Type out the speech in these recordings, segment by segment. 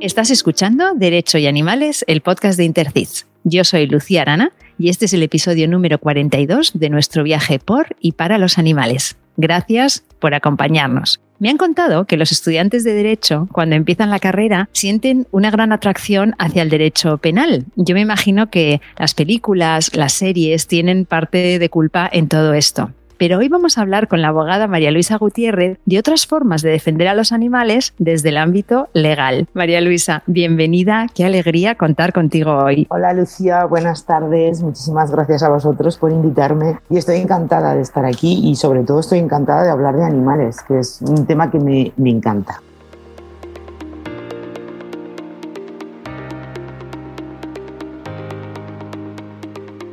Estás escuchando Derecho y Animales, el podcast de Intercis. Yo soy Lucía Arana y este es el episodio número 42 de nuestro viaje por y para los animales. Gracias por acompañarnos. Me han contado que los estudiantes de Derecho, cuando empiezan la carrera, sienten una gran atracción hacia el derecho penal. Yo me imagino que las películas, las series tienen parte de culpa en todo esto. Pero hoy vamos a hablar con la abogada María Luisa Gutiérrez de otras formas de defender a los animales desde el ámbito legal. María Luisa, bienvenida, qué alegría contar contigo hoy. Hola Lucía, buenas tardes, muchísimas gracias a vosotros por invitarme y estoy encantada de estar aquí y sobre todo estoy encantada de hablar de animales, que es un tema que me, me encanta.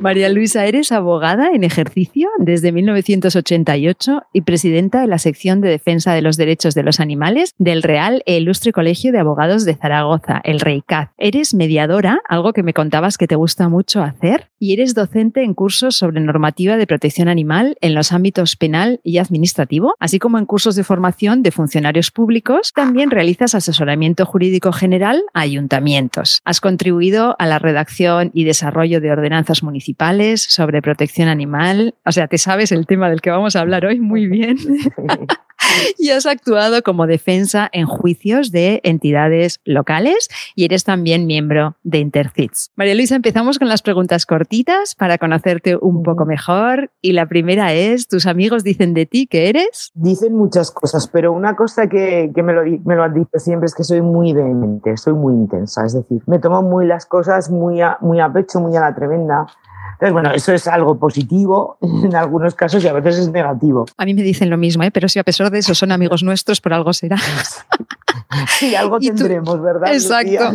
María Luisa, eres abogada en ejercicio desde 1988 y presidenta de la sección de defensa de los derechos de los animales del Real e Ilustre Colegio de Abogados de Zaragoza, el REICAZ. Eres mediadora, algo que me contabas que te gusta mucho hacer, y eres docente en cursos sobre normativa de protección animal en los ámbitos penal y administrativo, así como en cursos de formación de funcionarios públicos. También realizas asesoramiento jurídico general a ayuntamientos. Has contribuido a la redacción y desarrollo de ordenanzas municipales sobre protección animal. O sea, te sabes el tema del que vamos a hablar hoy muy bien. y has actuado como defensa en juicios de entidades locales y eres también miembro de Intercits. María Luisa, empezamos con las preguntas cortitas para conocerte un poco mejor. Y la primera es, ¿tus amigos dicen de ti que eres? Dicen muchas cosas, pero una cosa que, me, lo, me, lo, han dicho siempre es que soy muy vehemente, soy muy intensa. Es decir, me tomo muy las cosas muy muy a pecho, muy a la tremenda. Entonces, bueno, eso es algo positivo en algunos casos y a veces es negativo. A mí me dicen lo mismo, ¿eh? pero si a pesar de eso son amigos nuestros, por algo será. sí, algo tendremos, ¿verdad? Exacto.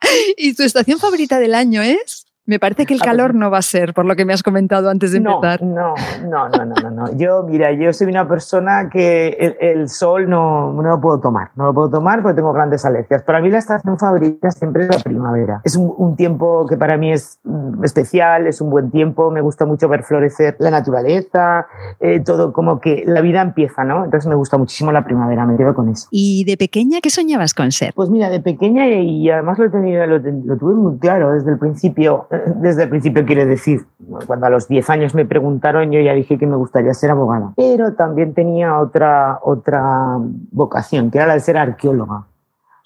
¿Y tu estación favorita del año es? Me parece que el calor no va a ser, por lo que me has comentado antes de empezar. No, no, no, no, no, Yo, mira, yo soy una persona que el, sol no, no, lo puedo tomar. No lo puedo tomar porque tengo grandes alergias. Para mí la estación favorita siempre es la primavera. Es un, tiempo que para mí es mm, especial, es un buen tiempo. Me gusta mucho ver florecer la naturaleza, eh, todo como que la vida empieza, ¿no? Entonces me gusta muchísimo la primavera, me quedo con eso. ¿Y de pequeña qué soñabas con ser? Pues mira, de pequeña y, además lo, he tenido, lo, lo tuve muy claro desde el principio desde el principio quiere decir, cuando a los 10 años me preguntaron, yo ya dije que me gustaría ser abogada, pero también tenía otra, otra vocación, que era la de ser arqueóloga.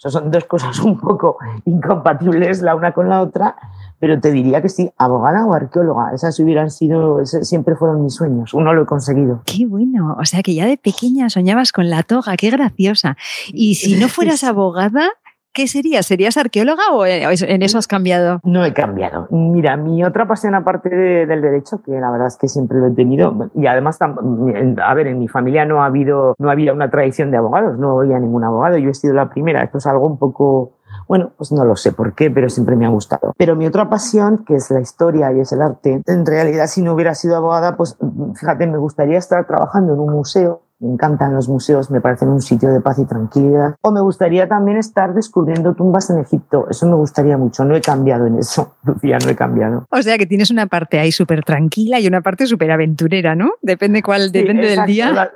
O son dos cosas un poco incompatibles la una con la otra, pero te diría que sí, abogada o arqueóloga, esas hubieran sido, siempre fueron mis sueños, uno lo he conseguido. Qué bueno, o sea que ya de pequeña soñabas con la toga, qué graciosa. Y si no fueras abogada, ¿Qué serías? ¿Serías arqueóloga o en eso has cambiado? No he cambiado. Mira, mi otra pasión aparte del derecho, que la verdad es que siempre lo he tenido, y además, a ver, en mi familia no ha habido, no había una tradición de abogados, no había ningún abogado, yo he sido la primera. Esto es algo un poco bueno, pues no lo sé por qué, pero siempre me ha gustado. Pero mi otra pasión, que es la historia y es el arte, en realidad si no hubiera sido abogada, pues fíjate, me gustaría estar trabajando en un museo me encantan los museos, me parecen un sitio de paz y tranquilidad. O me gustaría también estar descubriendo tumbas en Egipto. Eso me gustaría mucho. No he cambiado en eso, Lucía, no he cambiado. O sea que tienes una parte ahí súper tranquila y una parte súper aventurera, ¿no? Depende cuál, depende del día.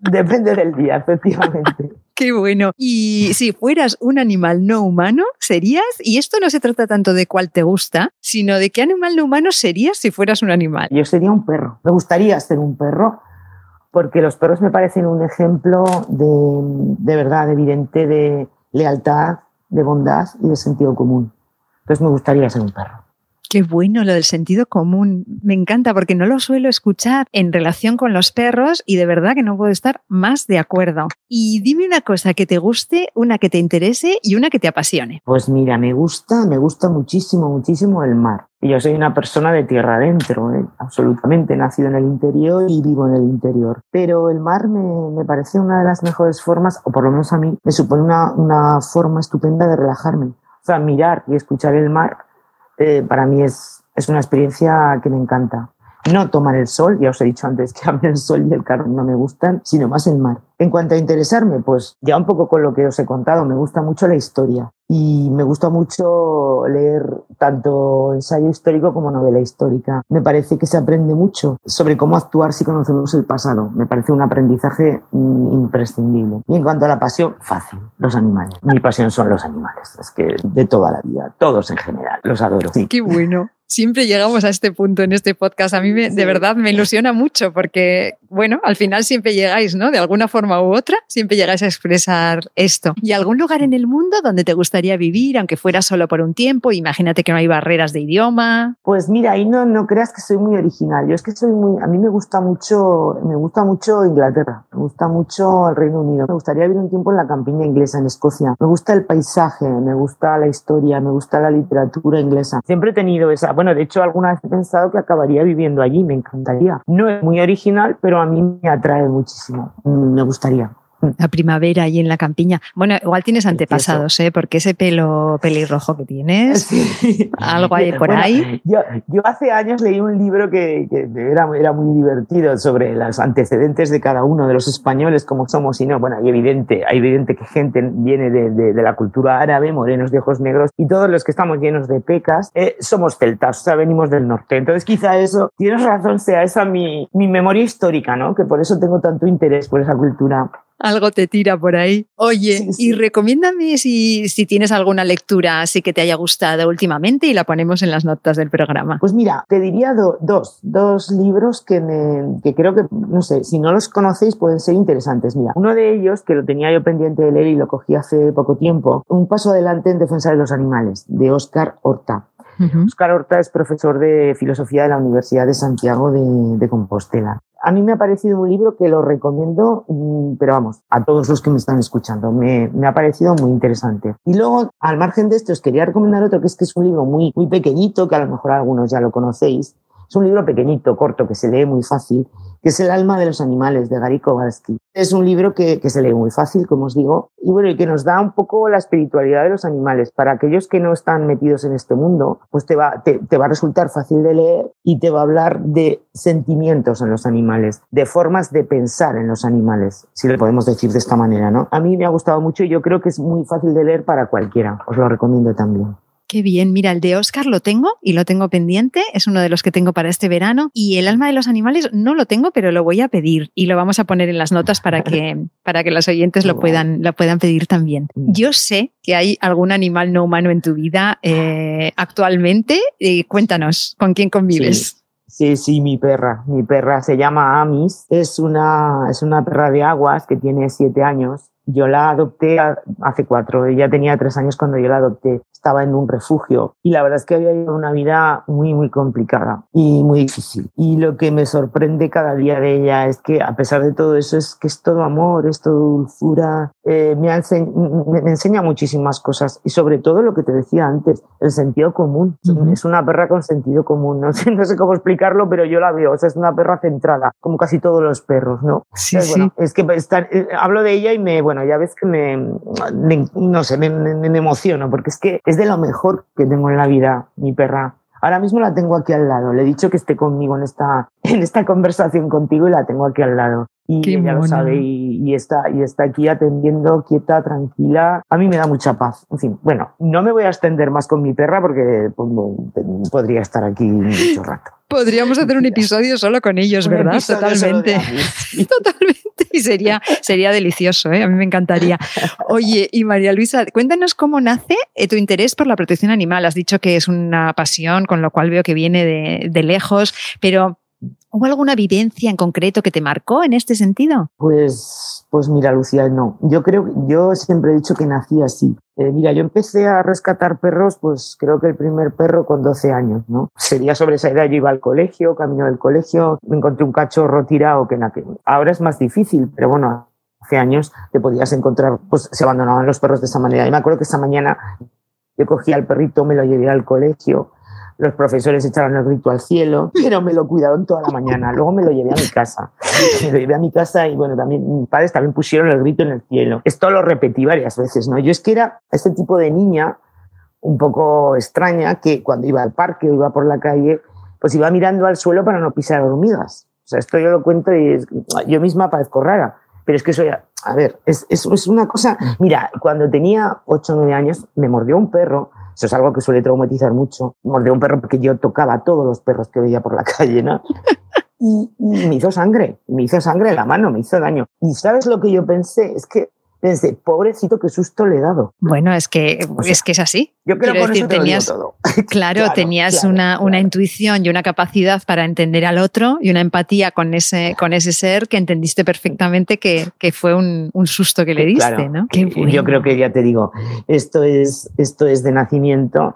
Depende del día, efectivamente. Qué bueno. Y si fueras un animal no humano, serías, y esto no se trata tanto de cuál te gusta, sino de qué animal no humano serías si fueras un animal. Yo sería un perro. Me gustaría ser un perro porque los perros me parecen un ejemplo de, de verdad evidente de lealtad, de bondad y de sentido común. Entonces me gustaría ser un perro. Qué bueno lo del sentido común. Me encanta porque no lo suelo escuchar en relación con los perros y de verdad que no puedo estar más de acuerdo. Y dime una cosa que te guste, una que te interese y una que te apasione. Pues mira, me gusta, me gusta muchísimo, muchísimo el mar. Yo soy una persona de tierra adentro, ¿eh? absolutamente, nacido en el interior y vivo en el interior. Pero el mar me, parece una de las mejores formas, o por lo menos a mí, me supone una, una forma estupenda de relajarme. O sea, mirar y escuchar el mar eh, para mí es, es una experiencia que me encanta. No tomar el sol, ya os he dicho antes que a mí el sol y el calor no me gustan, sino más el mar. En cuanto a interesarme, pues ya un poco con lo que os he contado, me gusta mucho la historia y me gusta mucho leer tanto ensayo histórico como novela histórica. Me parece que se aprende mucho sobre cómo actuar si conocemos el pasado. Me parece un aprendizaje mm, imprescindible. Y en cuanto a la pasión, fácil, los animales. Mi pasión son los animales, es que de toda la vida, todos en general, los adoro. Qué bueno. Siempre llegamos a este punto en este podcast. A mí de verdad me ilusiona mucho porque, bueno, al final siempre llegáis, ¿no? De alguna forma u otra, siempre llegáis a expresar esto. ¿Y algún lugar en el mundo donde te gustaría vivir, aunque fuera solo por un tiempo? Imagínate que no hay barreras de idioma. Pues mira, ahí no, no creas que soy muy original. Yo es que soy muy, a mí me gusta mucho, me gusta mucho Inglaterra, me gusta mucho el Reino Unido. Me gustaría vivir un tiempo en la campiña inglesa, en Escocia. Me gusta el paisaje, me gusta la historia, me gusta la literatura inglesa. Siempre he tenido esa bueno, de hecho, alguna vez he pensado que acabaría viviendo allí, me encantaría. No es muy original, pero a mí me atrae muchísimo, me gustaría. La primavera ahí en la campiña. Bueno, igual tienes antepasados, ¿eh? Porque ese pelo pelirrojo que tienes, algo hay por ahí. Yo, yo, hace años leí un libro que, era, era, muy divertido sobre los antecedentes de cada uno de los españoles, como somos y no. Bueno, hay evidente, hay evidente que gente viene de, de, la cultura árabe, morenos de ojos negros, y todos los que estamos llenos de pecas eh, somos celtas, o sea, venimos del norte. Entonces, quizá eso, tienes razón, sea esa mi, mi memoria histórica, ¿no? Que por eso tengo tanto interés por esa cultura algo te tira por ahí. Oye, y recomiéndame si, si, tienes alguna lectura así que te haya gustado últimamente y la ponemos en las notas del programa. Pues mira, te diría dos, dos libros que, me, que creo que, no sé, si no los conocéis pueden ser interesantes. Mira, uno de ellos, que lo tenía yo pendiente de leer y lo cogí hace poco tiempo, Un paso adelante en defensa de los animales, de Oscar Horta. Oscar Horta es profesor de filosofía de la Universidad de Santiago de, Compostela. A mí me ha parecido un libro que lo recomiendo, mm, pero vamos, a todos los que me están escuchando. Me, ha parecido muy interesante. Y luego, al margen de esto, os quería recomendar otro que es que es un libro muy, muy pequeñito, que a lo mejor algunos ya lo conocéis. Es un libro pequeñito, corto, que se lee muy fácil que es El alma de los animales, de Gary Kowalski. Es un libro que, se lee muy fácil, como os digo, y bueno, y que nos da un poco la espiritualidad de los animales. Para aquellos que no están metidos en este mundo, pues te va, te, va a resultar fácil de leer y te va a hablar de sentimientos en los animales, de formas de pensar en los animales, si le podemos decir de esta manera, ¿no? A mí me ha gustado mucho y yo creo que es muy fácil de leer para cualquiera. Os lo recomiendo también. Qué bien, mira, el de Oscar lo tengo y lo tengo pendiente, es uno de los que tengo para este verano. Y el alma de los animales no lo tengo, pero lo voy a pedir y lo vamos a poner en las notas para que, para que los oyentes lo puedan, lo puedan pedir también. Mm. Yo sé que hay algún animal no humano en tu vida eh, actualmente. Eh, cuéntanos, ¿con quién convives? Sí. Sí, mi perra. Mi perra se llama Amis. Es una, es una perra de aguas que tiene siete años yo la adopté hace cuatro, ella tenía tres años cuando yo la adopté, estaba en un refugio y la verdad es que había una vida muy, muy complicada y muy difícil. Y lo que me sorprende cada día de ella es que a pesar de todo eso es que es todo amor, es todo dulzura, eh, me, me, enseña muchísimas cosas y sobre todo lo que te decía antes, el sentido común. Es una perra con sentido común, no sé, no sé cómo explicarlo, pero yo la veo, o sea, es una perra centrada, como casi todos los perros, ¿no? Sí, sí. es que eh, hablo de ella y me, bueno, ya ves que me, no sé, me, me, emociono, porque es que es de lo mejor que tengo en la vida, mi perra. Ahora mismo la tengo aquí al lado. Le he dicho que esté conmigo en esta, en esta conversación contigo y la tengo aquí al lado. Y ella lo sabe y, está, y está aquí atendiendo, quieta, tranquila. A mí me da mucha paz. En fin, bueno, no me voy a extender más con mi perra porque pues, podría estar aquí mucho rato. Podríamos hacer un episodio solo con ellos, ¿verdad? Totalmente. Totalmente. Y sería, sería delicioso, ¿eh? A mí me encantaría. Oye, y María Luisa, cuéntanos cómo nace eh, tu interés por la protección animal. Has dicho que es una pasión, con lo cual veo que viene de, de lejos, pero ¿Hubo alguna vivencia en concreto que te marcó en este sentido? Pues, pues mira, Lucía, no. Yo creo, yo siempre he dicho que nací así. Eh, mira, yo empecé a rescatar perros, pues creo que el primer perro con 12 años, ¿no? Sería sobre esa edad, yo iba al colegio, camino del colegio, me encontré un cachorro tirado que ahora es más difícil, pero bueno, hace años te podías encontrar, pues se abandonaban los perros de esa manera. Y me acuerdo que esa mañana yo cogía al perrito, me lo llevé al colegio, los profesores echaron el grito al cielo, pero me lo cuidaron toda la mañana. Luego me lo llevé a mi casa. Me lo llevé a mi casa y bueno, también mis padres también pusieron el grito en el cielo. Esto lo repetí varias veces, ¿no? Yo es que era este tipo de niña un poco extraña que cuando iba al parque o iba por la calle, pues iba mirando al suelo para no pisar hormigas. O sea, esto yo lo cuento y yo misma parezco rara Pero es que eso ya, a ver, es, es, es una cosa, mira, cuando tenía 8 o 9 años me mordió un perro, eso es algo que suele traumatizar mucho, mordió un perro porque yo tocaba a todos los perros que veía por la calle, ¿no? Y, y, me hizo sangre, me hizo sangre en la mano, me hizo daño. Y sabes lo que yo pensé, es que desde pobrecito, qué susto le he dado. Bueno, es que, es, que es así. Yo creo que tenías, todo. Claro, tenías una, una, intuición y una capacidad para entender al otro y una empatía con ese, con ese ser que entendiste perfectamente que, que fue un, un, susto que le diste, ¿no? Yo creo que ya te digo, esto es, esto es de nacimiento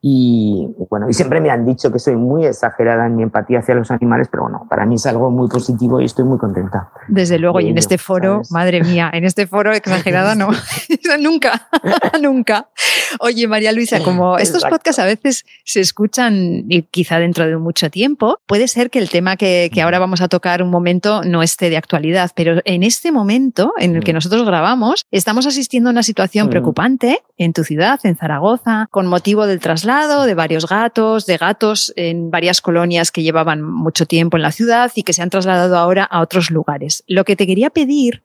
y bueno, y siempre me han dicho que soy muy exagerada en mi empatía hacia los animales, pero bueno, para mí es algo muy positivo y estoy muy contenta. Desde luego, y en este foro, madre mía, en este foro exagerada no, nunca, nunca. Oye, María Luisa, como estos podcasts a veces se escuchan y quizá dentro de mucho tiempo, puede ser que el tema que, que, ahora vamos a tocar un momento no esté de actualidad, pero en este momento en el que nosotros grabamos, estamos asistiendo a una situación preocupante en tu ciudad, en Zaragoza, con motivo del traslado de varios gatos, de gatos en varias colonias que llevaban mucho tiempo en la ciudad y que se han trasladado ahora a otros lugares. Lo que te quería pedir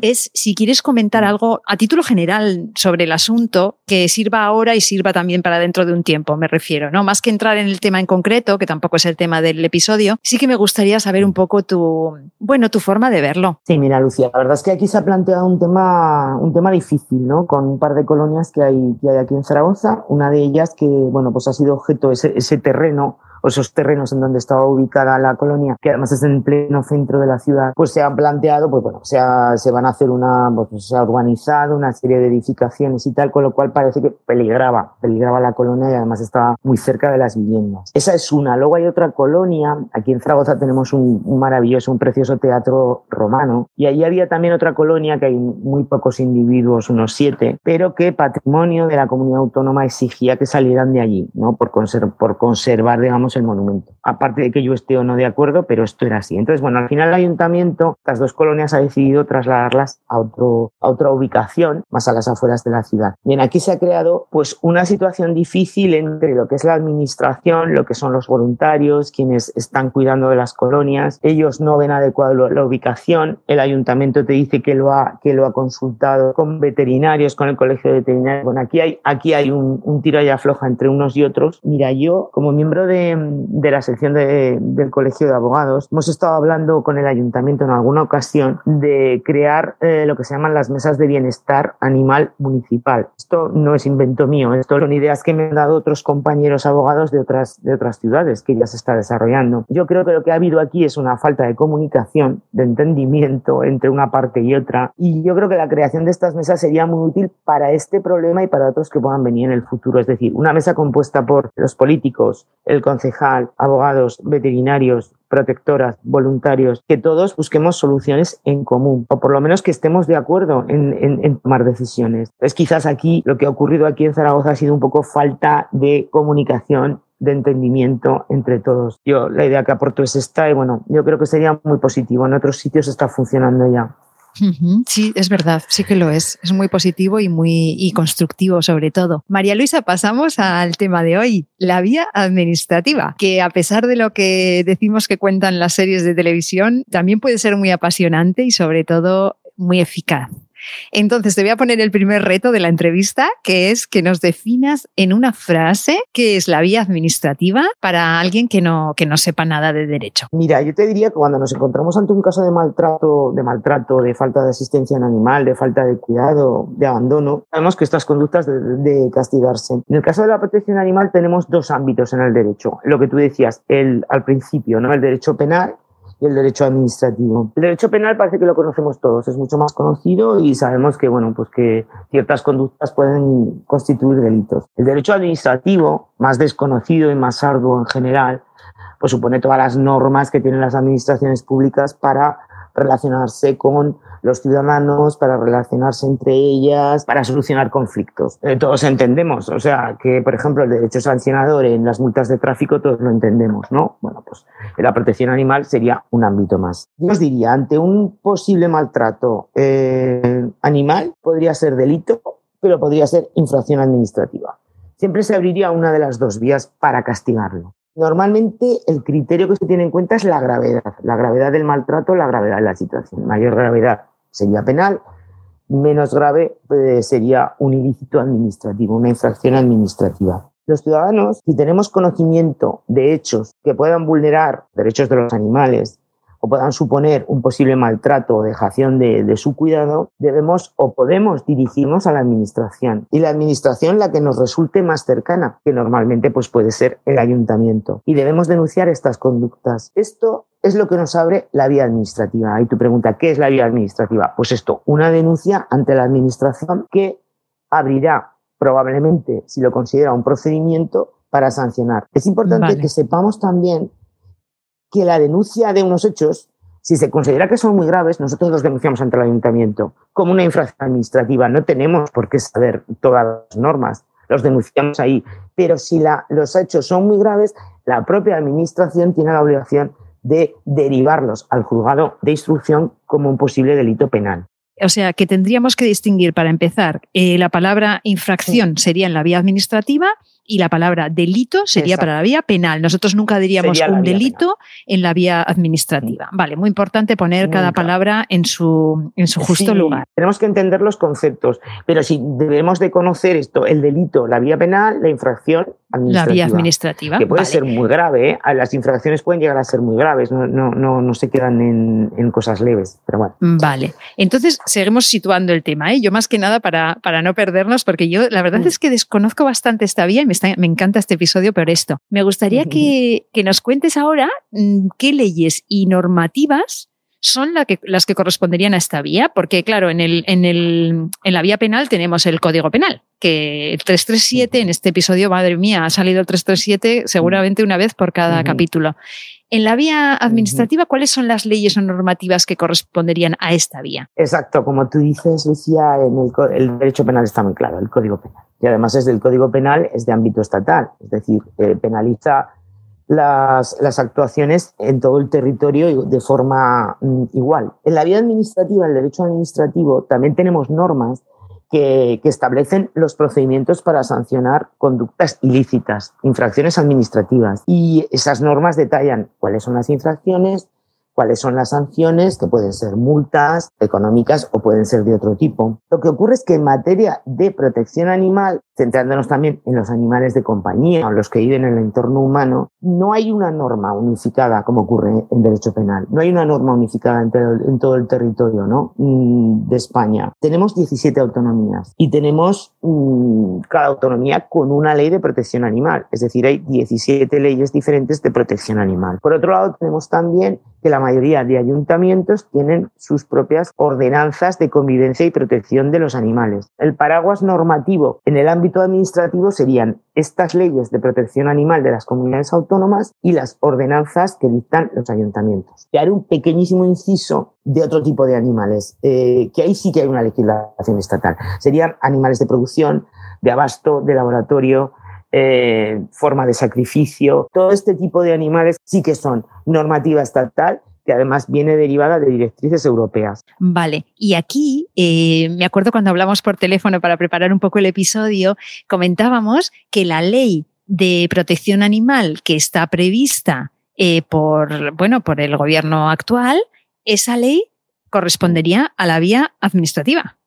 es si quieres comentar algo a título general sobre el asunto que sirva ahora y sirva también para dentro de un tiempo, me refiero, ¿no? Más que entrar en el tema en concreto, que tampoco es el tema del episodio, sí que me gustaría saber un poco tu, bueno, tu forma de verlo. Sí, mira, Lucía, la verdad es que aquí se ha planteado un tema, un tema difícil, ¿no? Con un par de colonias que hay, que hay aquí en Zaragoza, una de ellas que, bueno, pues ha sido objeto ese, ese terreno o esos terrenos en donde estaba ubicada la colonia, que además es en pleno centro de la ciudad, pues se han planteado, pues bueno, se, se van a hacer una, pues se ha urbanizado una serie de edificaciones y tal, con lo cual parece que peligraba, peligraba la colonia y además estaba muy cerca de las viviendas. Esa es una. Luego hay otra colonia, aquí en Zaragoza tenemos un, un maravilloso, un precioso teatro romano y allí había también otra colonia que hay muy pocos individuos, unos siete, pero que patrimonio de la comunidad autónoma exigía que salieran de allí, ¿no? Por, por conservar, digamos, el monumento. Aparte de que yo esté o no de acuerdo, pero esto era así. Entonces, bueno, al final el ayuntamiento, las dos colonias ha decidido trasladarlas a, otro, a otra ubicación, más a las afueras de la ciudad. Bien, aquí se ha creado pues una situación difícil entre lo que es la administración, lo que son los voluntarios, quienes están cuidando de las colonias. Ellos no ven adecuado la ubicación. El ayuntamiento te dice que lo ha, que lo ha consultado con veterinarios, con el colegio de veterinarios. Bueno, aquí hay, aquí hay un, un tiro y afloja entre unos y otros. Mira, yo como miembro de, de la sección de, del Colegio de Abogados, hemos estado hablando con el ayuntamiento en alguna ocasión de crear eh, lo que se llaman las mesas de bienestar animal municipal. Esto no es invento mío, esto son ideas que me han dado otros compañeros abogados de otras, de otras ciudades que ya se está desarrollando. Yo creo que lo que ha habido aquí es una falta de comunicación, de entendimiento entre una parte y otra, y yo creo que la creación de estas mesas sería muy útil para este problema y para otros que puedan venir en el futuro. Es decir, una mesa compuesta por los políticos, el concejal, abogados, veterinarios, protectoras, voluntarios, que todos busquemos soluciones en común, o por lo menos que estemos de acuerdo en, tomar decisiones. Es quizás aquí lo que ha ocurrido aquí en Zaragoza ha sido un poco falta de comunicación de entendimiento entre todos. Yo la idea que aporto es esta y bueno, yo creo que sería muy positivo. En otros sitios está funcionando ya. Sí, es verdad, sí que lo es. Es muy positivo y muy y constructivo sobre todo. María Luisa, pasamos al tema de hoy, la vía administrativa, que a pesar de lo que decimos que cuentan las series de televisión, también puede ser muy apasionante y sobre todo muy eficaz. Entonces, te voy a poner el primer reto de la entrevista, que es que nos definas en una frase qué es la vía administrativa para alguien que no, que no sepa nada de derecho. Mira, yo te diría que cuando nos encontramos ante un caso de maltrato, de maltrato, de falta de asistencia en animal, de falta de cuidado, de abandono, sabemos que estas conductas de, de castigarse. En el caso de la protección animal tenemos dos ámbitos en el derecho. Lo que tú decías el, al principio, ¿no? El derecho penal y el derecho administrativo. El derecho penal parece que lo conocemos todos, es mucho más conocido y sabemos que, bueno, pues que ciertas conductas pueden constituir delitos. El derecho administrativo, más desconocido y más arduo en general, pues supone todas las normas que tienen las administraciones públicas para relacionarse con los ciudadanos, para relacionarse entre ellas, para solucionar conflictos. Eh, todos entendemos, o sea, que por ejemplo el derecho sancionador en las multas de tráfico todos lo entendemos, ¿no? Bueno, pues la protección animal sería un ámbito más. Yo os diría, ante un posible maltrato eh, animal podría ser delito, pero podría ser infracción administrativa. Siempre se abriría una de las dos vías para castigarlo. Normalmente el criterio que se tiene en cuenta es la gravedad, la gravedad del maltrato, la gravedad de la situación. Mayor gravedad sería penal, menos grave eh, sería un ilícito administrativo, una infracción administrativa. Los ciudadanos, si tenemos conocimiento de hechos que puedan vulnerar derechos de los animales o puedan suponer un posible maltrato o dejación de, su cuidado, debemos o podemos dirigirnos a la administración. Y la administración la que nos resulte más cercana, que normalmente pues, puede ser el ayuntamiento. Y debemos denunciar estas conductas. Esto es lo que nos abre la vía administrativa. Y tu pregunta, ¿qué es la vía administrativa? Pues esto, una denuncia ante la administración que abrirá probablemente, si lo considera un procedimiento, para sancionar. Es importante que sepamos también que la denuncia de unos hechos, si se considera que son muy graves, nosotros los denunciamos ante el ayuntamiento como una infracción administrativa. No tenemos por qué saber todas las normas, los denunciamos ahí. Pero si los hechos son muy graves, la propia administración tiene la obligación de derivarlos al juzgado de instrucción como un posible delito penal. O sea, que tendríamos que distinguir, para empezar, eh, la palabra infracción sería en la vía administrativa y la palabra delito sería para la vía penal. Nosotros nunca diríamos un delito en la vía administrativa. Vale, muy importante poner cada palabra en su, en su justo lugar. Tenemos que entender los conceptos, pero si debemos de conocer esto, el delito, la vía penal, la infracción la vía administrativa. Que puede ser muy grave, ¿eh? las infracciones pueden llegar a ser muy graves, no, no, no, no se quedan en, en, cosas leves, pero bueno. Vale, entonces seguimos situando el tema. ¿eh? Yo más que nada para, para no perdernos, porque yo la verdad mm. es que desconozco bastante esta vía y me, me encanta este episodio por esto. Me gustaría que, que nos cuentes ahora mm, qué leyes y normativas son la que, las que corresponderían a esta vía, porque claro, en, el, en, el, en la vía penal tenemos el Código Penal, que el 337, en este episodio, madre mía, ha salido el 337 seguramente una vez por cada capítulo. En la vía administrativa, ¿cuáles son las leyes o normativas que corresponderían a esta vía? Exacto, como tú dices, Lucía, en el, el derecho penal está muy claro, el Código Penal. Y además es del Código Penal, es de ámbito estatal, es decir, eh, penaliza las, las, actuaciones en todo el territorio de forma mm, igual. En la vía administrativa, el derecho administrativo, también tenemos normas que, que, establecen los procedimientos para sancionar conductas ilícitas, infracciones administrativas. Y esas normas detallan cuáles son las infracciones, cuáles son las sanciones, que pueden ser multas económicas o pueden ser de otro tipo. Lo que ocurre es que en materia de protección animal, centrándonos también en los animales de compañía o los que viven en el entorno humano, no hay una norma unificada como ocurre en derecho penal. No hay una norma unificada en, todo el territorio. Mm, de España. Tenemos 17 autonomías y tenemos mm, cada autonomía con una ley de protección animal. Es decir, hay 17 leyes diferentes de protección animal. Por otro lado, tenemos también que la mayoría de ayuntamientos tienen sus propias ordenanzas de convivencia y protección de los animales. El paraguas normativo en el ámbito administrativo serían estas leyes de protección animal de las comunidades autónomas y las ordenanzas que dictan los ayuntamientos. Y haré un pequeñísimo inciso de otro tipo de animales, eh, que ahí sí que hay una legislación estatal. Serían animales de producción, de abasto, de laboratorio, eh, forma de sacrificio. Todo este tipo de animales sí que son normativa estatal que además viene derivada de directrices europeas. Vale, y aquí eh, me acuerdo cuando hablamos por teléfono para preparar un poco el episodio, comentábamos que la ley de protección animal que está prevista eh, por, bueno, por el gobierno actual, esa ley correspondería a la vía administrativa.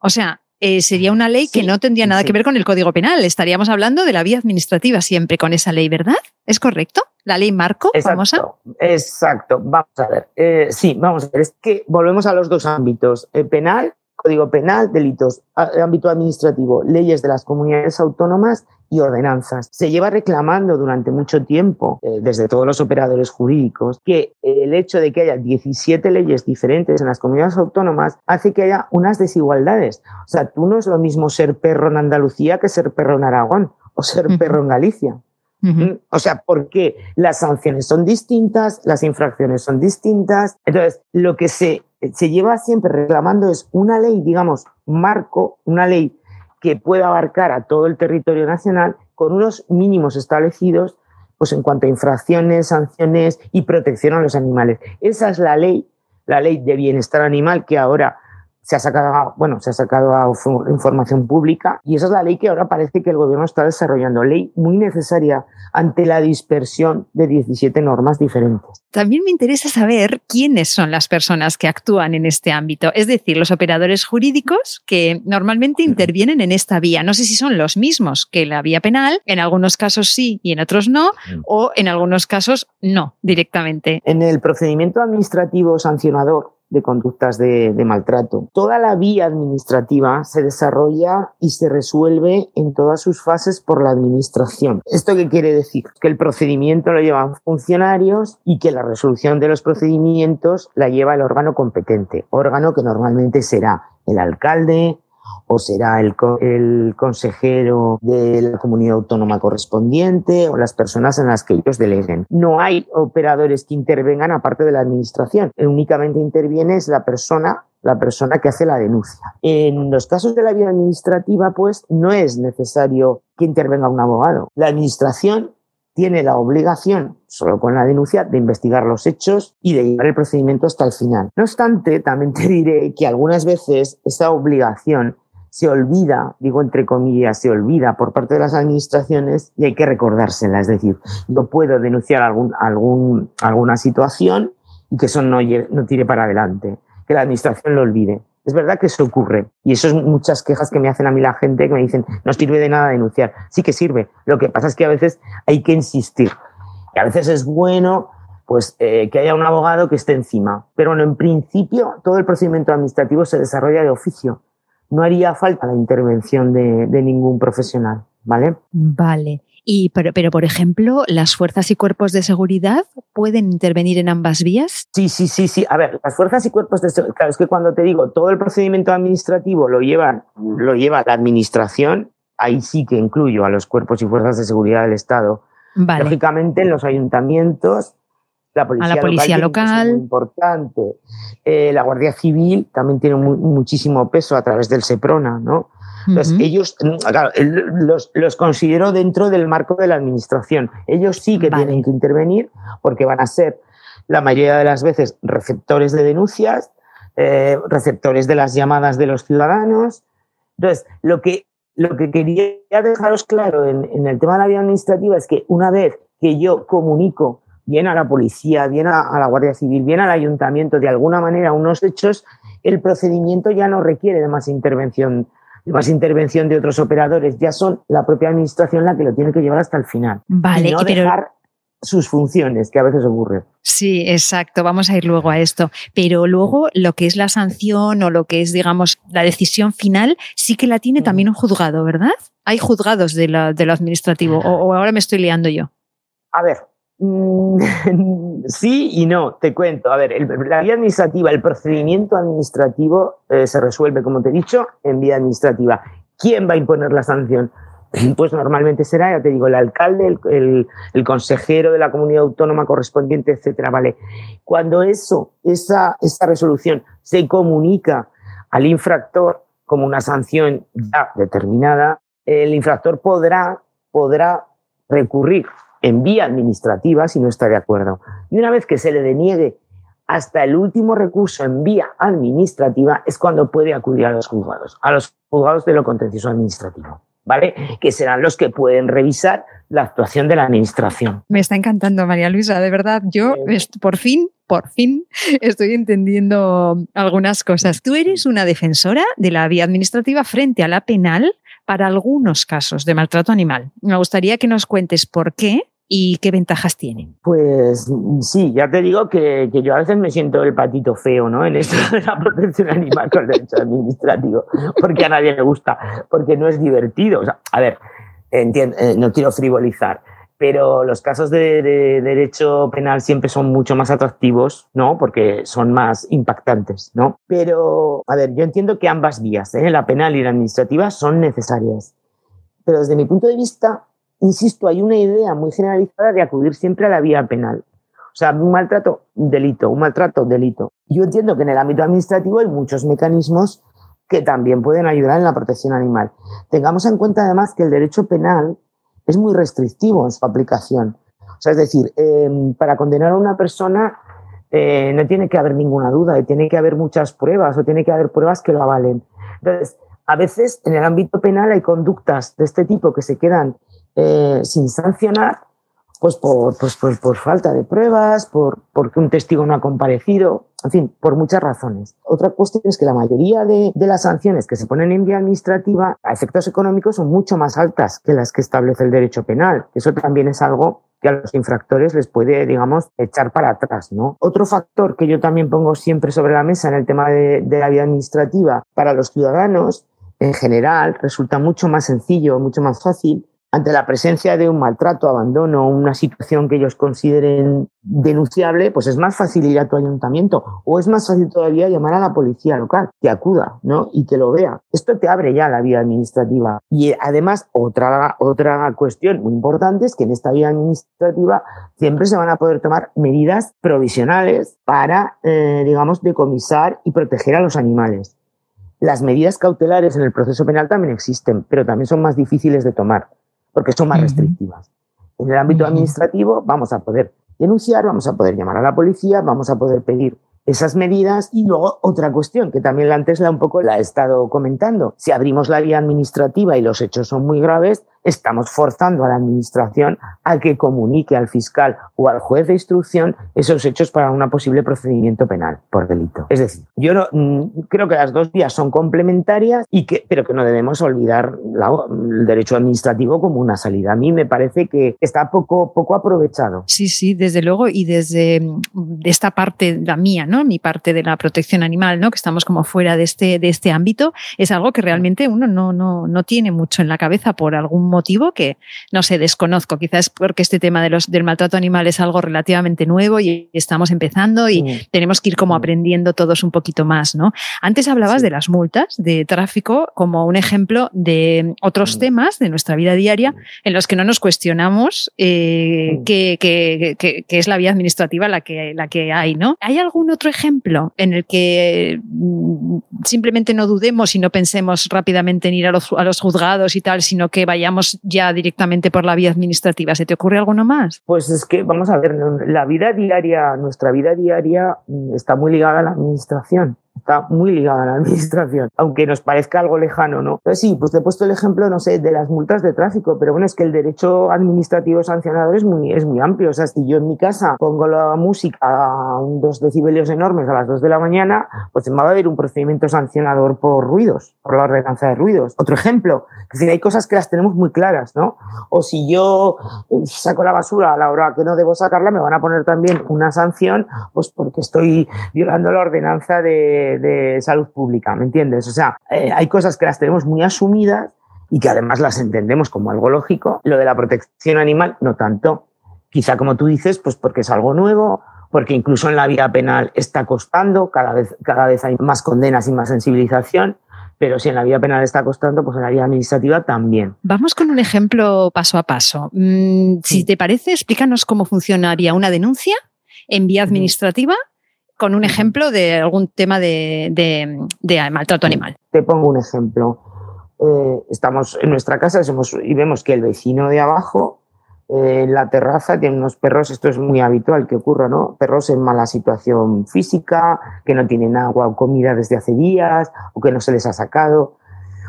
O sea, eh, sería una ley que no tendría nada que ver con el Código Penal. Estaríamos hablando de la vía administrativa siempre con esa ley, ¿verdad? ¿Es correcto? La ley Marco, exacto, Exacto. Vamos a ver. Eh, sí, vamos a ver. Es que volvemos a los dos ámbitos: el penal, Código Penal, delitos, ámbito administrativo, leyes de las comunidades autónomas y ordenanzas. Se lleva reclamando durante mucho tiempo, eh, desde todos los operadores jurídicos, que el hecho de que haya 17 leyes diferentes en las comunidades autónomas hace que haya unas desigualdades. O sea, tú no es lo mismo ser perro en Andalucía que ser perro en Aragón o ser perro en Galicia. ¿Mm? O sea, porque las sanciones son distintas, las infracciones son distintas. Entonces, lo que se, se lleva siempre reclamando es una ley, digamos, marco, una ley que pueda abarcar a todo el territorio nacional con unos mínimos establecidos pues en cuanto a infracciones, sanciones y protección a los animales. Esa es la ley, la ley de bienestar animal que ahora se ha sacado, bueno, se ha sacado a información pública y esa es la ley que ahora parece que el gobierno está desarrollando. Ley muy necesaria ante la dispersión de 17 normas diferentes. También me interesa saber quiénes son las personas que actúan en este ámbito, es decir, los operadores jurídicos que normalmente intervienen en esta vía. No sé si son los mismos que la vía penal, en algunos casos sí y en otros no, o en algunos casos no directamente. En el procedimiento administrativo sancionador, de conductas de, maltrato. Toda la vía administrativa se desarrolla y se resuelve en todas sus fases por la administración. ¿Esto qué quiere decir? Que el procedimiento lo llevan funcionarios y que la resolución de los procedimientos la lleva el órgano competente, órgano que normalmente será el alcalde, o será el, consejero de la comunidad autónoma correspondiente o las personas en las que ellos deleguen. No hay operadores que intervengan aparte de la administración. Únicamente interviene es la persona la persona que hace la denuncia. En los casos de la vía administrativa, pues no es necesario que intervenga un abogado. La administración tiene la obligación, solo con la denuncia, de investigar los hechos y de llevar el procedimiento hasta el final. No obstante, también te diré que algunas veces esa obligación se olvida, digo entre comillas, se olvida por parte de las administraciones y hay que recordársela. Es decir, yo puedo denunciar alguna situación y que eso no, no tire para adelante, que la administración lo olvide. Es verdad que eso ocurre y eso es muchas quejas que me hacen a mí la gente que me dicen no sirve de nada denunciar. Sí que sirve. Lo que pasa es que a veces hay que insistir. Y a veces es bueno pues eh, que haya un abogado que esté encima. Pero bueno, en principio todo el procedimiento administrativo se desarrolla de oficio no haría falta la intervención de, ningún profesional, ¿vale? Vale. Y, pero, pero, por ejemplo, ¿las fuerzas y cuerpos de seguridad pueden intervenir en ambas vías? Sí, sí, sí, sí. A ver, las fuerzas y cuerpos de seguridad, claro, es que cuando te digo todo el procedimiento administrativo lo lleva, lo lleva la administración, ahí sí que incluyo a los cuerpos y fuerzas de seguridad del Estado. Lógicamente, en los ayuntamientos la policía, a la policía local. Muy importante. Eh, la Guardia Civil también tiene muchísimo peso a través del SEPRONA, ¿no? Entonces, ellos, claro, los, los, considero dentro del marco de la administración. Ellos sí que tienen que intervenir porque van a ser, la mayoría de las veces, receptores de denuncias, eh, receptores de las llamadas de los ciudadanos. Entonces, lo que, lo que quería dejaros claro en, en el tema de la vía administrativa es que una vez que yo comunico bien a la policía, bien a, la Guardia Civil, bien al ayuntamiento, de alguna manera unos hechos, el procedimiento ya no requiere de más intervención más intervención de otros operadores, ya son la propia administración la que lo tiene que llevar hasta el final. Vale, y no dejar sus funciones, que a veces ocurre. Sí, exacto. Vamos a ir luego a esto. Pero luego lo que es la sanción o lo que es, digamos, la decisión final, sí que la tiene también un juzgado, ¿verdad? Hay juzgados de, de lo administrativo, o ahora me estoy liando yo. A ver, sí y no, te cuento. A ver, la vía administrativa, el procedimiento administrativo eh, se resuelve, como te he dicho, en vía administrativa. ¿Quién va a imponer la sanción? Pues normalmente será, ya te digo, el alcalde, el, consejero de la comunidad autónoma correspondiente, etcétera, ¿vale? Cuando eso, esa, resolución se comunica al infractor como una sanción ya determinada, el infractor podrá recurrir en vía administrativa si no está de acuerdo. Y una vez que se le deniegue hasta el último recurso en vía administrativa es cuando puede acudir a los juzgados, a los juzgados de lo contencioso administrativo, ¿vale? Que serán los que pueden revisar la actuación de la administración. Me está encantando, María Luisa, de verdad. Yo por fin, por fin estoy entendiendo algunas cosas. Tú eres una defensora de la vía administrativa frente a la penal para algunos casos de maltrato animal. Me gustaría que nos cuentes por qué y qué ventajas tienen. Pues sí, ya te digo que, yo a veces me siento el patito feo, ¿no? En esto de la protección animal con derecho administrativo, porque a nadie le gusta, porque no es divertido. a ver, eh, no quiero frivolizar, pero los casos de, derecho penal siempre son mucho más atractivos, ¿no? Porque son más impactantes, ¿no? Pero, a ver, yo entiendo que ambas vías, ¿eh? la penal y la administrativa, son necesarias. Pero desde mi punto de vista, insisto, hay una idea muy generalizada de acudir siempre a la vía penal. O sea, un maltrato, un delito, un maltrato, delito. Yo entiendo que en el ámbito administrativo hay muchos mecanismos que también pueden ayudar en la protección animal. Tengamos en cuenta además que el derecho penal es muy restrictivo en su aplicación. O sea, es decir, em, para condenar a una persona eh, no tiene que haber ninguna duda, y tiene que haber muchas pruebas o tiene que haber pruebas que lo avalen. Entonces, a veces en el ámbito penal hay conductas de este tipo que se quedan eh, sin sancionar, pues por, pues por, falta de pruebas, por, porque un testigo no ha comparecido, en fin, por muchas razones. Otra cuestión es que la mayoría de, de, las sanciones que se ponen en vía administrativa a efectos económicos son mucho más altas que las que establece el derecho penal. Eso también es algo que a los infractores les puede, digamos, echar para atrás, ¿no? Otro factor que yo también pongo siempre sobre la mesa en el tema de, de la vía administrativa para los ciudadanos en general resulta mucho más sencillo, mucho más fácil ante la presencia de un maltrato, abandono, una situación que ellos consideren denunciable, pues es más fácil ir a tu ayuntamiento o es más fácil todavía llamar a la policía local que acuda, ¿no? Y que lo vea. Esto te abre ya la vía administrativa. Y además, otra, otra cuestión muy importante es que en esta vía administrativa siempre se van a poder tomar medidas provisionales para, eh, digamos, decomisar y proteger a los animales. Las medidas cautelares en el proceso penal también existen, pero también son más difíciles de tomar porque son más restrictivas. En el ámbito administrativo vamos a poder denunciar, vamos a poder llamar a la policía, vamos a poder pedir esas medidas. Y luego otra cuestión que también antes la un poco la he estado comentando. Si abrimos la vía administrativa y los hechos son muy graves, estamos forzando a la administración a que comunique al fiscal o al juez de instrucción esos hechos para un posible procedimiento penal por delito. Es decir, yo no, mm, creo que las dos vías son complementarias y que, pero que no debemos olvidar el derecho administrativo como una salida. A mí me parece que está poco, poco aprovechado. Sí, sí, desde luego y desde mm, esta parte, la mía, ¿no? Mi parte de la protección animal, ¿no? Que estamos como fuera de este, de este ámbito, es algo que realmente uno no, no, no tiene mucho en la cabeza por algún motivo que no sé, desconozco. Quizás porque este tema de los, del maltrato animal es algo relativamente nuevo y estamos empezando y mm. tenemos que ir como mm. aprendiendo todos un poquito más, ¿no? Antes hablabas de las multas de tráfico como un ejemplo de otros mm. temas de nuestra vida diaria en los que no nos cuestionamos eh, qué, es la vía administrativa la que, la que hay, ¿no? ¿Hay algún otro ejemplo en el que simplemente no dudemos y no pensemos rápidamente en ir a los, a los juzgados y tal, sino que vayamos ya directamente por la vía administrativa. ¿Se te ocurre alguno más? Pues es que, vamos a ver, la vida diaria, nuestra vida diaria mm, está muy ligada a la administración está muy ligada a la administración, aunque nos parezca algo lejano, ¿no? Entonces sí, pues te he puesto el ejemplo, no sé, de las multas de tráfico, pero bueno, es que el derecho administrativo sancionador es muy, es muy amplio. O sea, si yo en mi casa pongo la música a dos decibelios enormes a las dos de la mañana, pues me va a haber un procedimiento sancionador por ruidos, por la ordenanza de ruidos. Otro ejemplo, es decir, hay cosas que las tenemos muy claras, ¿no? O si yo saco la basura a la hora que no debo sacarla, me van a poner también una sanción, pues porque estoy violando la ordenanza de de, salud pública, ¿me entiendes? O sea, eh, hay cosas que las tenemos muy asumidas y que además las entendemos como algo lógico. Lo de la protección animal, no tanto. Quizá como tú dices, pues porque es algo nuevo, porque incluso en la vía penal está costando, cada vez, cada vez hay más condenas y más sensibilización, pero si en la vía penal está costando, pues en la vía administrativa también. Vamos con un ejemplo paso a paso. Mm, si te parece, explícanos cómo funcionaría una denuncia en vía administrativa con un ejemplo de algún tema de, maltrato animal. Te pongo un ejemplo. Eh, estamos en nuestra casa y vemos que el vecino de abajo eh, en la terraza tiene unos perros, esto es muy habitual que ocurra, ¿no? Perros en mala situación física, que no tienen agua o comida desde hace días, o que no se les ha sacado,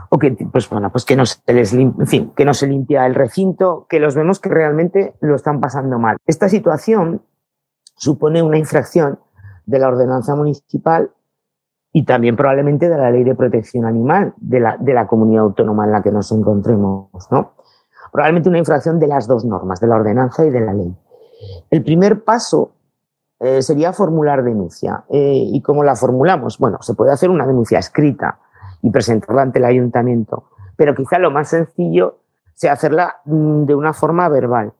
o que, pues bueno, pues que no se les en fin, que no se limpia el recinto, que los vemos que realmente lo están pasando mal. Esta situación supone una infracción de la ordenanza municipal y también probablemente de la ley de protección animal de la, de la comunidad autónoma en la que nos encontremos, ¿no? Probablemente una infracción de las dos normas, de la ordenanza y de la ley. El primer paso eh, sería formular denuncia. Eh, ¿Y cómo la formulamos? Bueno, se puede hacer una denuncia escrita y presentarla ante el ayuntamiento, pero quizá lo más sencillo sea hacerla mm, de una forma verbal.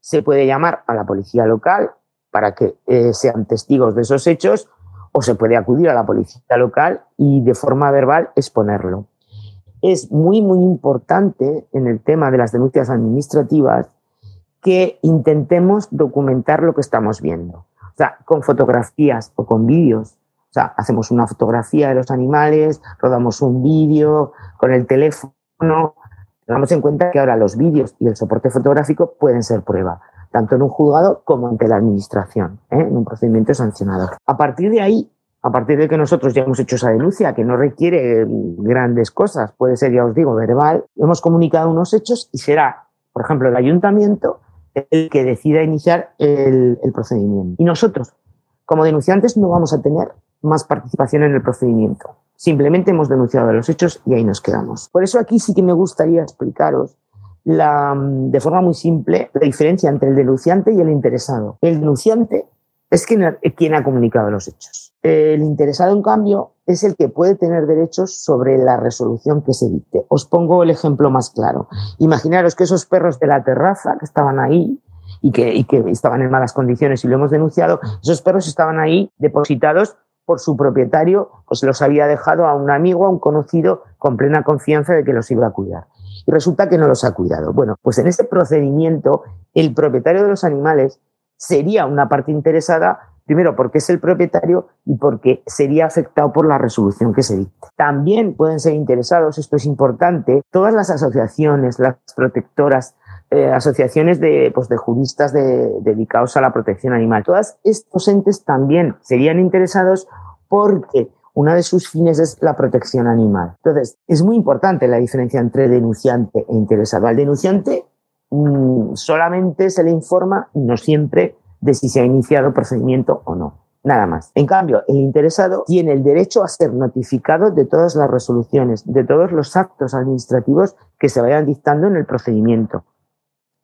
Se puede llamar a la policía local para que eh, sean testigos de esos hechos o se puede acudir a la policía local y de forma verbal exponerlo. Es muy, muy importante en el tema de las denuncias administrativas que intentemos documentar lo que estamos viendo. O sea, con fotografías o con vídeos. O sea, hacemos una fotografía de los animales, rodamos un vídeo con el teléfono. Tengamos en cuenta que ahora los vídeos y el soporte fotográfico pueden ser prueba tanto en un juzgado como ante la administración, ¿eh? en un procedimiento sancionador. A partir de ahí, a partir de que nosotros ya hemos hecho esa denuncia, que no requiere grandes cosas, puede ser, ya os digo, verbal, hemos comunicado unos hechos y será, por ejemplo, el ayuntamiento el que decida iniciar el, el procedimiento. Y nosotros, como denunciantes, no vamos a tener más participación en el procedimiento. Simplemente hemos denunciado los hechos y ahí nos quedamos. Por eso aquí sí que me gustaría explicaros la, de forma muy simple la diferencia entre el denunciante y el interesado. El denunciante es quien, quien ha comunicado los hechos. El interesado, en cambio, es el que puede tener derechos sobre la resolución que se dicte. Os pongo el ejemplo más claro. Imaginaros que esos perros de la terraza que estaban ahí y que, y que estaban en malas condiciones y lo hemos denunciado, esos perros estaban ahí depositados por su propietario, pues los había dejado a un amigo, a un conocido, con plena confianza de que los iba a cuidar. Y resulta que no los ha cuidado. Bueno, pues en ese procedimiento, el propietario de los animales sería una parte interesada, primero porque es el propietario y porque sería afectado por la resolución que se dicte. También pueden ser interesados, esto es importante, todas las asociaciones, las protectoras, eh, asociaciones de, pues, de juristas dedicados a la protección animal. Todos estos entes también serían interesados porque una de sus fines es la protección animal. Entonces, es muy importante la diferencia entre denunciante e interesado. Al denunciante mmm, solamente se le informa y no siempre de si se ha iniciado procedimiento o no. Nada más. En cambio, el interesado tiene el derecho a ser notificado de todas las resoluciones, de todos los actos administrativos que se vayan dictando en el procedimiento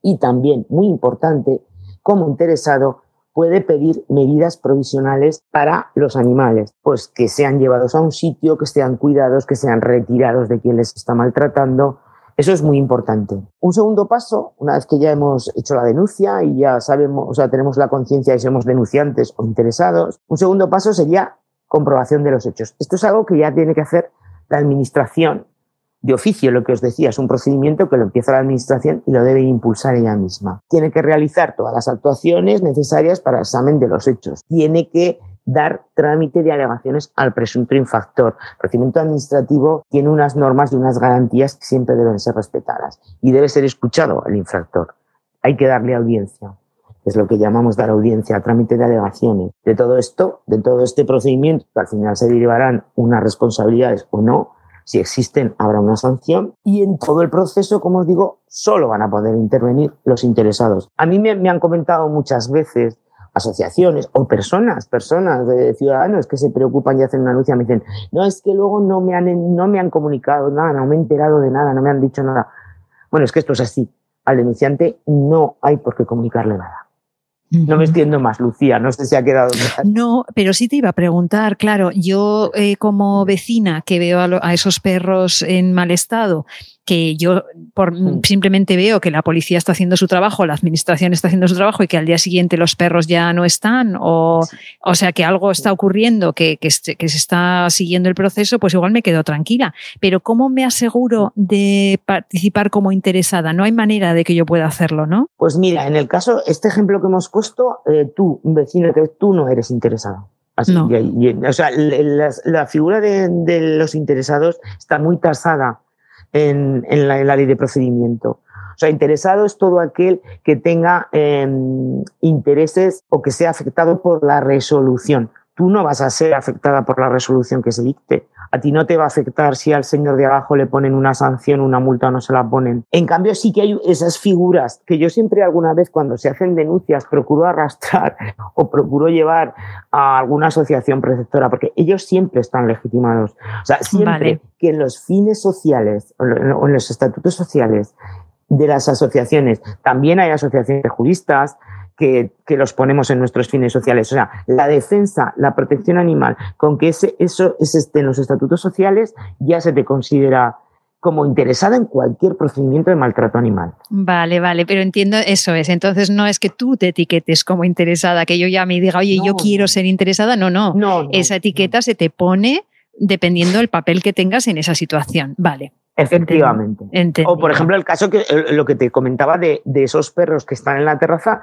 y también, muy importante, como interesado puede pedir medidas provisionales para los animales, pues que sean llevados a un sitio, que sean cuidados, que sean retirados de quien les está maltratando. Eso es muy importante. Un segundo paso, una vez que ya hemos hecho la denuncia y ya sabemos, o sea, tenemos la conciencia si somos denunciantes o interesados, un segundo paso sería comprobación de los hechos. Esto es algo que ya tiene que hacer la administración de oficio, lo que os decía, es un procedimiento que lo empieza la Administración y lo debe impulsar ella misma. Tiene que realizar todas las actuaciones necesarias para el examen de los hechos. Tiene que dar trámite de alegaciones al presunto infractor. El procedimiento administrativo tiene unas normas y unas garantías que siempre deben ser respetadas y debe ser escuchado al infractor. Hay que darle audiencia. Es lo que llamamos dar audiencia, trámite de alegaciones. De todo esto, de todo este procedimiento, que al final se derivarán unas responsabilidades o no, si existen, habrá una sanción y en todo el proceso, como os digo, solo van a poder intervenir los interesados. A mí me, han comentado muchas veces asociaciones o personas, personas de ciudadanos que se preocupan y hacen una anuncia, me dicen, no, es que luego no me han, no me han comunicado nada, no me he enterado de nada, no me han dicho nada. Bueno, es que esto es así. Al denunciante no hay por qué comunicarle nada. No me extiendo más, Lucía, no sé si ha quedado. No, pero sí te iba a preguntar, claro, yo eh, como vecina que veo a, esos perros en mal estado, que yo por, mm. simplemente veo que la policía está haciendo su trabajo, la administración está haciendo su trabajo y que al día siguiente los perros ya no están, o, o sea que algo está ocurriendo, que, que, se está siguiendo el proceso, pues igual me quedo tranquila. Pero ¿cómo me aseguro de participar como interesada? No hay manera de que yo pueda hacerlo, ¿no? Pues mira, en el caso, este ejemplo que hemos puesto, eh, tú, un vecino, que tú no eres interesado. Así, no. o sea, la, la figura de, de los interesados está muy tasada en, la, ley de procedimiento. O sea, interesado es todo aquel que tenga eh, intereses o que sea afectado por la resolución. Tú no vas a ser afectada por la resolución que se dicte a ti no te va a afectar si al señor de abajo le ponen una sanción, una multa o no se la ponen. En cambio, sí que hay esas figuras que yo siempre alguna vez cuando se hacen denuncias procuro arrastrar o procuro llevar a alguna asociación preceptora, porque ellos siempre están legitimados. O sea, siempre que en los fines sociales o en los estatutos sociales de las asociaciones, también hay asociaciones de juristas, que, que, los ponemos en nuestros fines sociales. O sea, la defensa, la protección animal, con que ese, eso es este, en los estatutos sociales, ya se te considera como interesada en cualquier procedimiento de maltrato animal. Vale, vale, pero entiendo eso es. Entonces no es que tú te etiquetes como interesada, que yo ya me diga, oye, yo quiero ser interesada. No, no. no, no Esa etiqueta se te pone dependiendo del papel que tengas en esa situación. Vale. Efectivamente. O, por ejemplo, el caso que eh, lo que te comentaba de, de, esos perros que están en la terraza,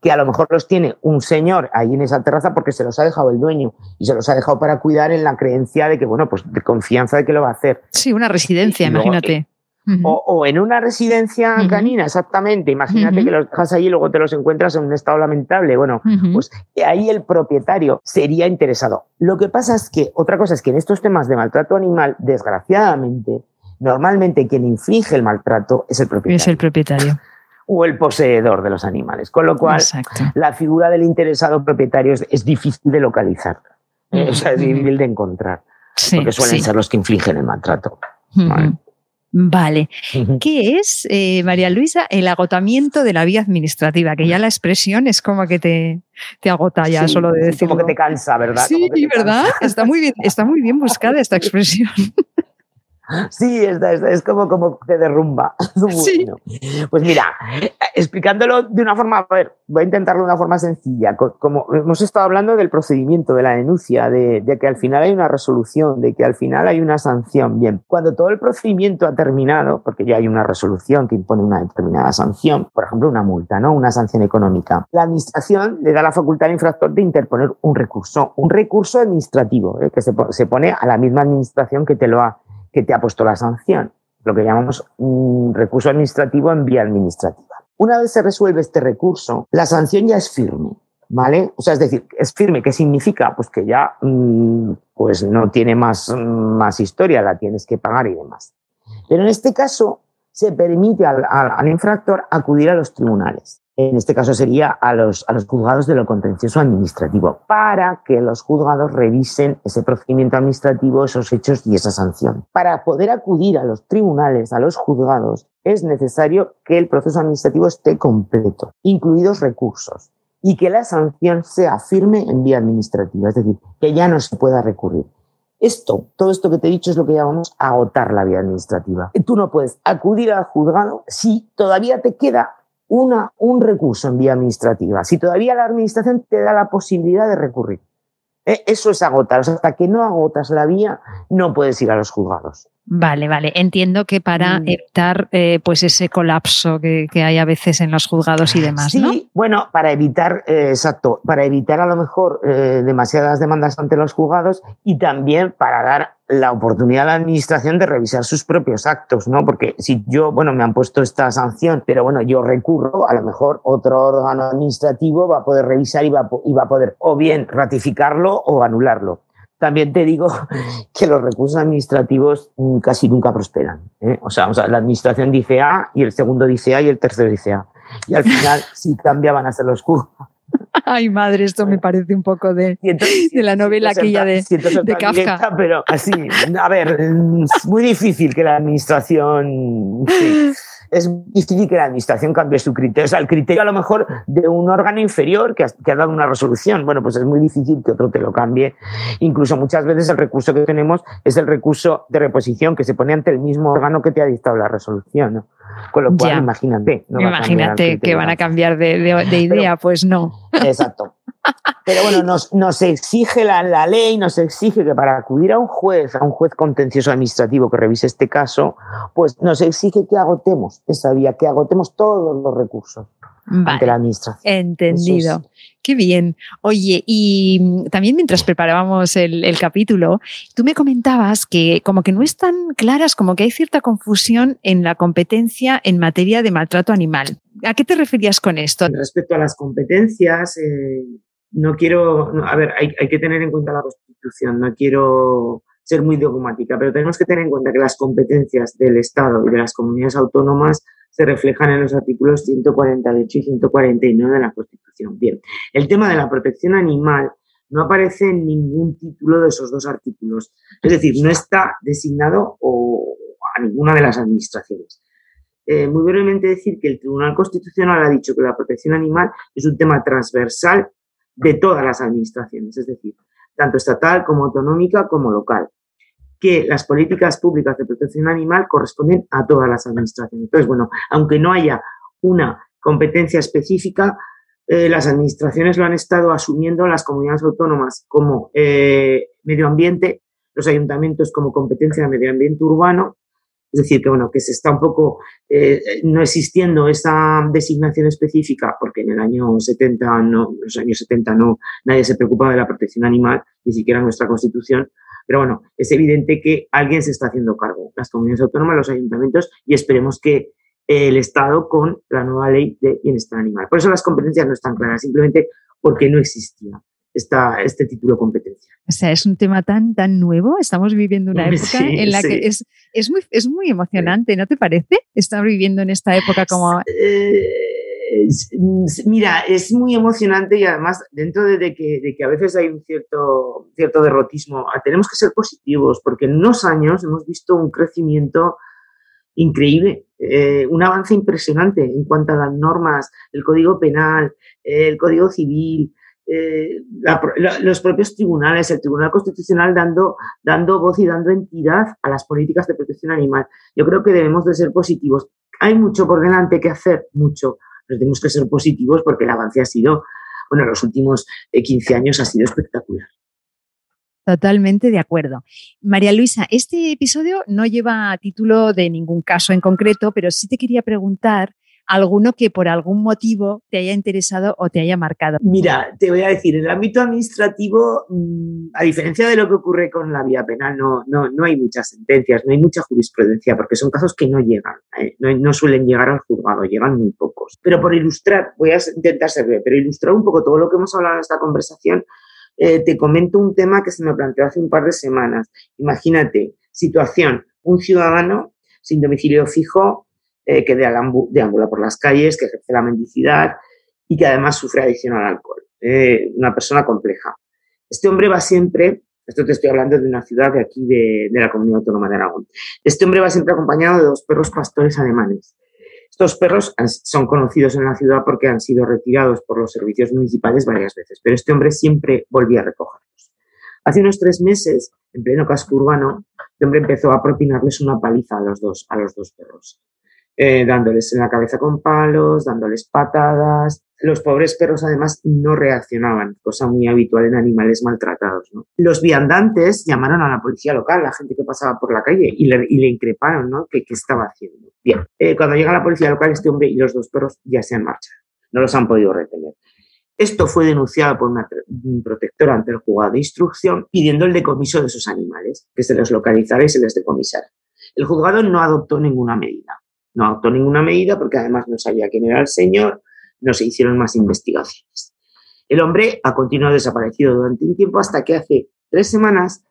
que a lo mejor los tiene un señor ahí en esa terraza porque se los ha dejado el dueño y se los ha dejado para cuidar en la creencia de que, bueno, pues de confianza de que lo va a hacer. Sí, una residencia, imagínate. o, en una residencia canina, exactamente. Imagínate que los dejas allí y luego te los encuentras en un estado lamentable. Bueno, pues ahí el propietario sería interesado. Lo que pasa es que otra cosa es que en estos temas de maltrato animal, desgraciadamente, normalmente quien inflige el maltrato es el propietario. Es el propietario o el poseedor de los animales. Con lo cual, la figura del interesado propietario es, difícil de localizar, eh, o sea, es difícil de encontrar, porque suelen ser los que infligen el maltrato. Vale. ¿Qué es, eh, María Luisa, el agotamiento de la vía administrativa? Que ya la expresión es como que te, te agota ya solo de decir. Como que te cansa, ¿verdad? Sí, ¿verdad? Está muy, bien, está muy bien buscada esta expresión. Sí, es, como, como te derrumba. Pues mira, explicándolo de una forma, a ver, voy a intentarlo de una forma sencilla. Como hemos estado hablando del procedimiento, de la denuncia, de, de, que al final hay una resolución, de que al final hay una sanción. Bien, cuando todo el procedimiento ha terminado, porque ya hay una resolución que impone una determinada sanción, por ejemplo, una multa, ¿no? Una sanción económica, la administración le da la facultad al infractor de interponer un recurso, un recurso administrativo, ¿eh? que se, se pone a la misma administración que te lo ha que te ha puesto la sanción, lo que llamamos recurso administrativo en vía administrativa. Una vez se resuelve este recurso, la sanción ya es firme, ¿vale? O sea, es decir, es firme, ¿qué significa? Pues que ya mm, pues no tiene más, más historia, la tienes que pagar y demás. Pero en este caso se permite al, al infractor acudir a los tribunales en este caso sería a los, a los juzgados de lo contencioso administrativo, para que los juzgados revisen ese procedimiento administrativo, esos hechos y esa sanción. Para poder acudir a los tribunales, a los juzgados, es necesario que el proceso administrativo esté completo, incluidos recursos, y que la sanción sea firme en vía administrativa, es decir, que ya no se pueda recurrir. Esto, todo esto que te he dicho es lo que llamamos agotar la vía administrativa. Tú no puedes acudir al juzgado si todavía te queda una, un recurso en vía administrativa, si todavía la administración te da la posibilidad de recurrir. Eh, eso es agotar. hasta que no agotas la vía, no puedes ir a los juzgados. Vale, vale. Entiendo que para mm. evitar eh, pues ese colapso que, hay a veces en los juzgados y demás. Sí, bueno, para evitar, eh, exacto, para evitar a lo mejor demasiadas demandas ante los juzgados y también para dar la oportunidad a la administración de revisar sus propios actos, ¿no? Porque si yo, bueno, me han puesto esta sanción, pero bueno, yo recurro, a lo mejor otro órgano administrativo va a poder revisar y va, y va a poder o bien ratificarlo o anularlo. También te digo que los recursos administrativos casi nunca prosperan. ¿eh? O, sea, la administración dice A y el segundo dice A y el tercero dice A. Y al final, si cambia, van a ser los Q. Ay, madre, esto me parece un poco de, de la novela aquella de, de Kafka. pero así, a ver, es muy difícil que la administración es difícil que la administración cambie su criterio. O sea, el criterio a lo mejor de un órgano inferior que ha, que ha, dado una resolución, bueno, pues es muy difícil que otro te lo cambie. Incluso muchas veces el recurso que tenemos es el recurso de reposición que se pone ante el mismo órgano que te ha dictado la resolución. ¿no? Con lo cual, imagínate. imagínate que van a cambiar de, de, idea, pues no. Exacto. Pero bueno, nos, nos exige la, la, ley, nos exige que para acudir a un juez, a un juez contencioso administrativo que revise este caso, pues nos exige que agotemos esa vía, que agotemos todos los recursos ante la administración. Entendido. Qué bien. Oye, y también mientras preparábamos el, el, capítulo, tú me comentabas que como que no están claras, como que hay cierta confusión en la competencia en materia de maltrato animal. ¿A qué te referías con esto? Respecto a las competencias, eh, no quiero, a ver, hay, que tener en cuenta la Constitución, no quiero ser muy dogmática, pero tenemos que tener en cuenta que las competencias del Estado y de las comunidades autónomas se reflejan en los artículos 148 y 149 de la Constitución. Bien, el tema de la protección animal no aparece en ningún título de esos dos artículos, es decir, no está designado a ninguna de las administraciones. Eh, muy brevemente decir que el Tribunal Constitucional ha dicho que la protección animal es un tema transversal de todas las administraciones, es decir, tanto estatal como autonómica como local, que las políticas públicas de protección animal corresponden a todas las administraciones. Entonces, bueno, aunque no haya una competencia específica, eh, las administraciones lo han estado asumiendo las comunidades autónomas como eh, medio ambiente, los ayuntamientos como competencia de medio ambiente urbano es decir, que bueno, que se está un poco eh, no existiendo esa designación específica, porque en el año 70, no, en los años 70 no, nadie se preocupaba de la protección animal, ni siquiera nuestra constitución, Pero bueno, es evidente que alguien se está haciendo cargo, las comunidades autónomas, los ayuntamientos, y esperemos que el Estado con la nueva ley de bienestar animal. Por eso las competencias no están claras, simplemente porque no existía esta, este título de competencia. O sea, es un tema tan, tan nuevo. Estamos viviendo una época en la que es, es, muy, es muy emocionante, ¿no te parece? Estar viviendo en esta época como... Eh, mira, es muy emocionante y además dentro de, que, de que, a veces hay un cierto, cierto derrotismo, ah, tenemos que ser positivos porque en unos años hemos visto un crecimiento increíble, eh, un avance impresionante en cuanto a las normas, el código penal, el código civil, eh, los propios tribunales, el Tribunal Constitucional dando, dando voz y dando entidad a las políticas de protección animal. Yo creo que debemos de ser positivos. Hay mucho por delante que hacer, mucho, pero tenemos que ser positivos porque el avance ha sido, bueno, los últimos 15 eh, años ha sido espectacular. Totalmente de acuerdo. María Luisa, este episodio no lleva título de ningún caso en concreto, pero sí te quería preguntar alguno que por algún motivo te haya interesado o te haya marcado. Mira, te voy a decir, en el ámbito administrativo, mm, a diferencia de lo que ocurre con la vía penal, no, no, no hay muchas sentencias, no hay mucha jurisprudencia, porque son casos que no llegan, eh, no, no, suelen llegar al juzgado, llegan muy pocos. Pero por ilustrar, voy a intentar ser breve, pero ilustrar un poco todo lo que hemos hablado en esta conversación, eh, te comento un tema que se me planteó hace un par de semanas. Imagínate, situación, un ciudadano sin domicilio fijo eh, que deambula por las calles, que ejerce la mendicidad y que además sufre adicción al alcohol. Eh, una persona compleja. Este hombre va siempre, esto te estoy hablando de una ciudad de aquí de, de la Comunidad Autónoma de Aragón, este hombre va siempre acompañado de dos perros pastores alemanes. Estos perros son conocidos en la ciudad porque han sido retirados por los servicios municipales varias veces, pero este hombre siempre volvía a recogerlos. Hace unos tres meses, en pleno casco urbano, este hombre empezó a propinarles una paliza a los dos, a los dos perros. Eh, dándoles en la cabeza con palos, dándoles patadas. Los pobres perros además no reaccionaban, cosa muy habitual en animales maltratados. Los viandantes llamaron a la policía local, la gente que pasaba por la calle, y le, increparon ¿no? ¿Qué, estaba haciendo. Bien, eh, cuando llega la policía local, este hombre y los dos perros ya se han marchado, no los han podido retener. Esto fue denunciado por una protectora ante el juzgado de instrucción pidiendo el decomiso de esos animales, que se los localizara y se les decomisara. El juzgado no adoptó ninguna medida. No adoptó ninguna medida porque además no sabía quién era el señor, no se hicieron más investigaciones. El hombre ha continuado desaparecido durante un tiempo hasta que hace tres semanas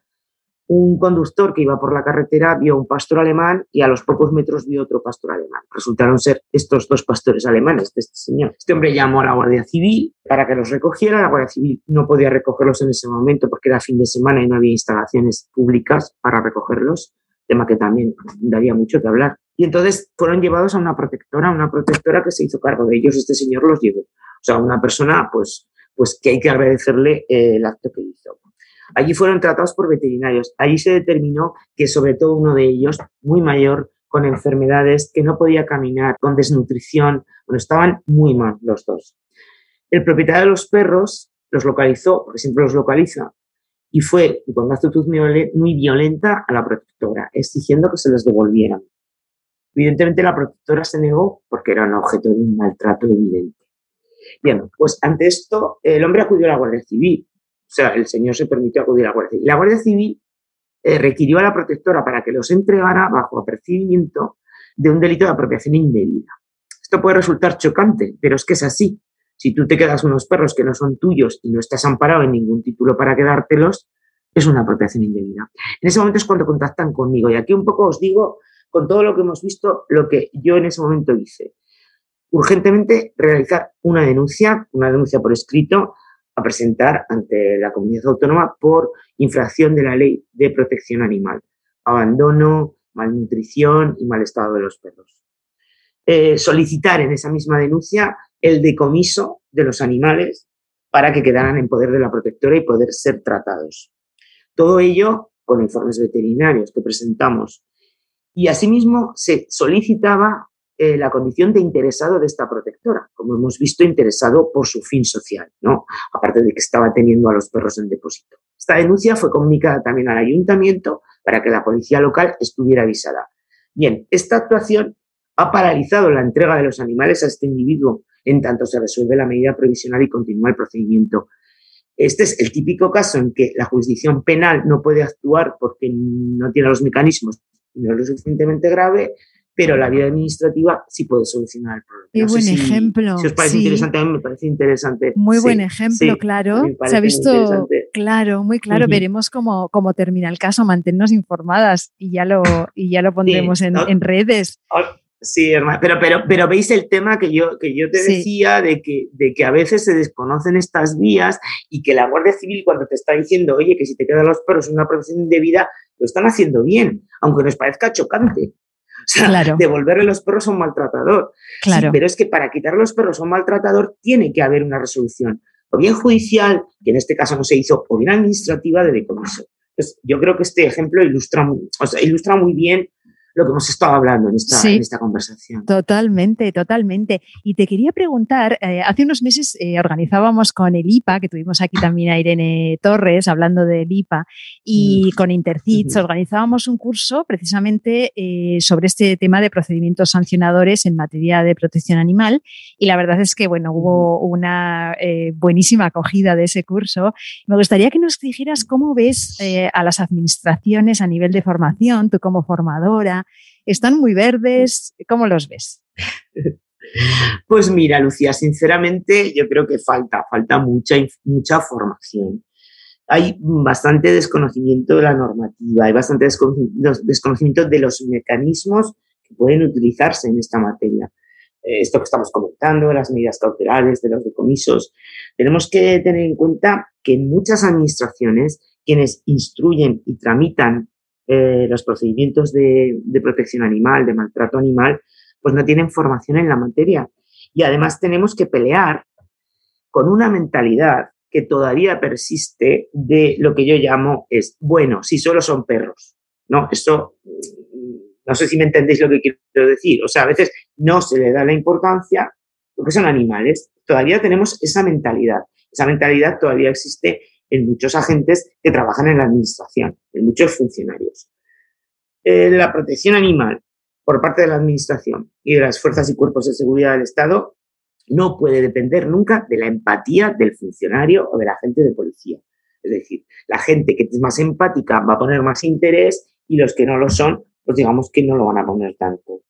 un conductor que iba por la carretera vio un pastor alemán y a los pocos metros vio otro pastor alemán. Resultaron ser estos dos pastores alemanes de este señor. Este hombre llamó a la Guardia Civil para que los recogiera. La Guardia Civil no podía recogerlos en ese momento porque era fin de semana y no había instalaciones públicas para recogerlos, tema que también daría mucho que hablar. Y entonces fueron llevados a una protectora, una protectora que se hizo cargo de ellos. Este señor los llevó. O sea, una persona, pues, pues que hay que agradecerle eh, el acto que hizo. Allí fueron tratados por veterinarios. Allí se determinó que sobre todo uno de ellos, muy mayor, con enfermedades, que no podía caminar, con desnutrición, bueno, estaban muy mal los dos. El propietario de los perros los localizó, porque siempre los localiza, y fue con una actitud muy violenta a la protectora, exigiendo que se los devolvieran. Evidentemente la protectora se negó porque era objeto de un maltrato evidente. Bien, pues ante esto el hombre acudió a la Guardia Civil. O sea, el señor se permitió acudir a la Guardia Civil. La Guardia Civil eh, requirió a la protectora para que los entregara bajo apercibimiento de un delito de apropiación indebida. Esto puede resultar chocante, pero es que es así. Si tú te quedas unos perros que no son tuyos y no estás amparado en ningún título para quedártelos, es una apropiación indebida. En ese momento es cuando contactan conmigo. Y aquí un poco os digo con todo lo que hemos visto, lo que yo en ese momento hice. Urgentemente realizar una denuncia, una denuncia por escrito, a presentar ante la comunidad autónoma por infracción de la ley de protección animal, abandono, malnutrición y mal estado de los perros. Eh, solicitar en esa misma denuncia el decomiso de los animales para que quedaran en poder de la protectora y poder ser tratados. Todo ello con informes veterinarios que presentamos y asimismo se solicitaba eh, la condición de interesado de esta protectora, como hemos visto, interesado por su fin social, ¿no? Aparte de que estaba teniendo a los perros en depósito. Esta denuncia fue comunicada también al ayuntamiento para que la policía local estuviera avisada. Bien, esta actuación ha paralizado la entrega de los animales a este individuo en tanto se resuelve la medida provisional y continúa el procedimiento. Este es el típico caso en que la jurisdicción penal no puede actuar porque no tiene los mecanismos no es lo suficientemente grave, pero la vía administrativa sí puede solucionar el problema. Qué buen ejemplo. Si os parece interesante, a mí me parece interesante. Muy buen ejemplo, claro. Se ha visto claro, muy claro. Veremos cómo, cómo, termina el caso, mantenernos informadas y ya lo, y ya lo pondremos en, en, redes. Sí, hermano, pero, pero, pero veis el tema que yo, que yo te decía de que, de que a veces se desconocen estas vías y que la Guardia Civil cuando te está diciendo, oye, que si te quedan los perros en una profesión indebida, lo están haciendo bien, aunque nos parezca chocante. O sea, devolverle los perros a un maltratador. Claro. pero es que para quitar los perros a un maltratador tiene que haber una resolución, o bien judicial, que en este caso no se hizo, o bien administrativa de decomiso. Entonces, yo creo que este ejemplo ilustra, o sea, ilustra muy bien lo que hemos estado hablando en esta, en esta conversación. Totalmente, totalmente. Y te quería preguntar, eh, hace unos meses eh, organizábamos con el IPA, que tuvimos aquí también a Irene Torres hablando del IPA, y mm. con Intercits organizábamos un curso precisamente eh, sobre este tema de procedimientos sancionadores en materia de protección animal. Y la verdad es que, bueno, hubo una buenísima acogida de ese curso. Me gustaría que nos dijeras cómo ves a las administraciones a nivel de formación, tú como formadora, están muy verdes. ¿Cómo los ves? Pues mira, Lucía, sinceramente yo creo que falta, falta mucha, mucha formación. Hay bastante desconocimiento de la normativa, hay bastante desconocimiento de los mecanismos que pueden utilizarse en esta materia. Eh, esto que estamos comentando, las medidas cautelares de los decomisos, tenemos que tener en cuenta que en muchas administraciones quienes instruyen y tramitan eh, los procedimientos de, protección animal, de maltrato animal, pues no tienen formación en la materia. Y además tenemos que pelear con una mentalidad que todavía persiste de lo que yo llamo es, bueno, si solo son perros. No, esto, mm, no sé si me entendéis lo que quiero decir. O sea, a veces no se le da la importancia porque son animales. Todavía tenemos esa mentalidad. Esa mentalidad todavía existe en muchos agentes que trabajan en la administración, en muchos funcionarios. Eh, la protección animal por parte de la administración y de las fuerzas y cuerpos de seguridad del Estado no puede depender nunca de la empatía del funcionario o del agente de policía. Es decir, la gente que es más empática va a poner más interés y los que no lo son, pues digamos que no lo van a poner tanto.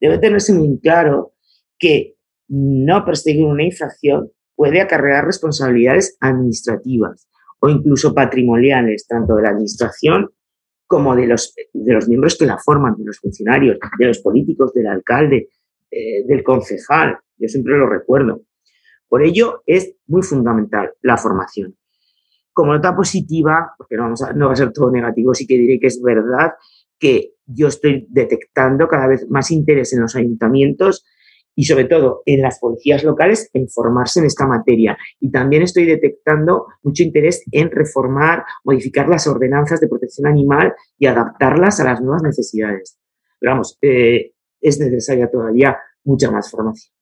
Debe tenerse muy claro que no perseguir una infracción puede acarrear responsabilidades administrativas o incluso patrimoniales, tanto de la Administración como de los, de los miembros que la forman, de los funcionarios, de los políticos, del alcalde, eh, del concejal. Yo siempre lo recuerdo. Por ello es muy fundamental la formación. Como nota positiva, porque no, vamos a, no va a ser todo negativo, sí que diré que es verdad que yo estoy detectando cada vez más interés en los ayuntamientos y sobre todo en las policías locales en formarse en esta materia. Y también estoy detectando mucho interés en reformar, modificar las ordenanzas de protección animal y adaptarlas a las nuevas necesidades. Pero vamos, eh, es necesaria todavía mucha más formación.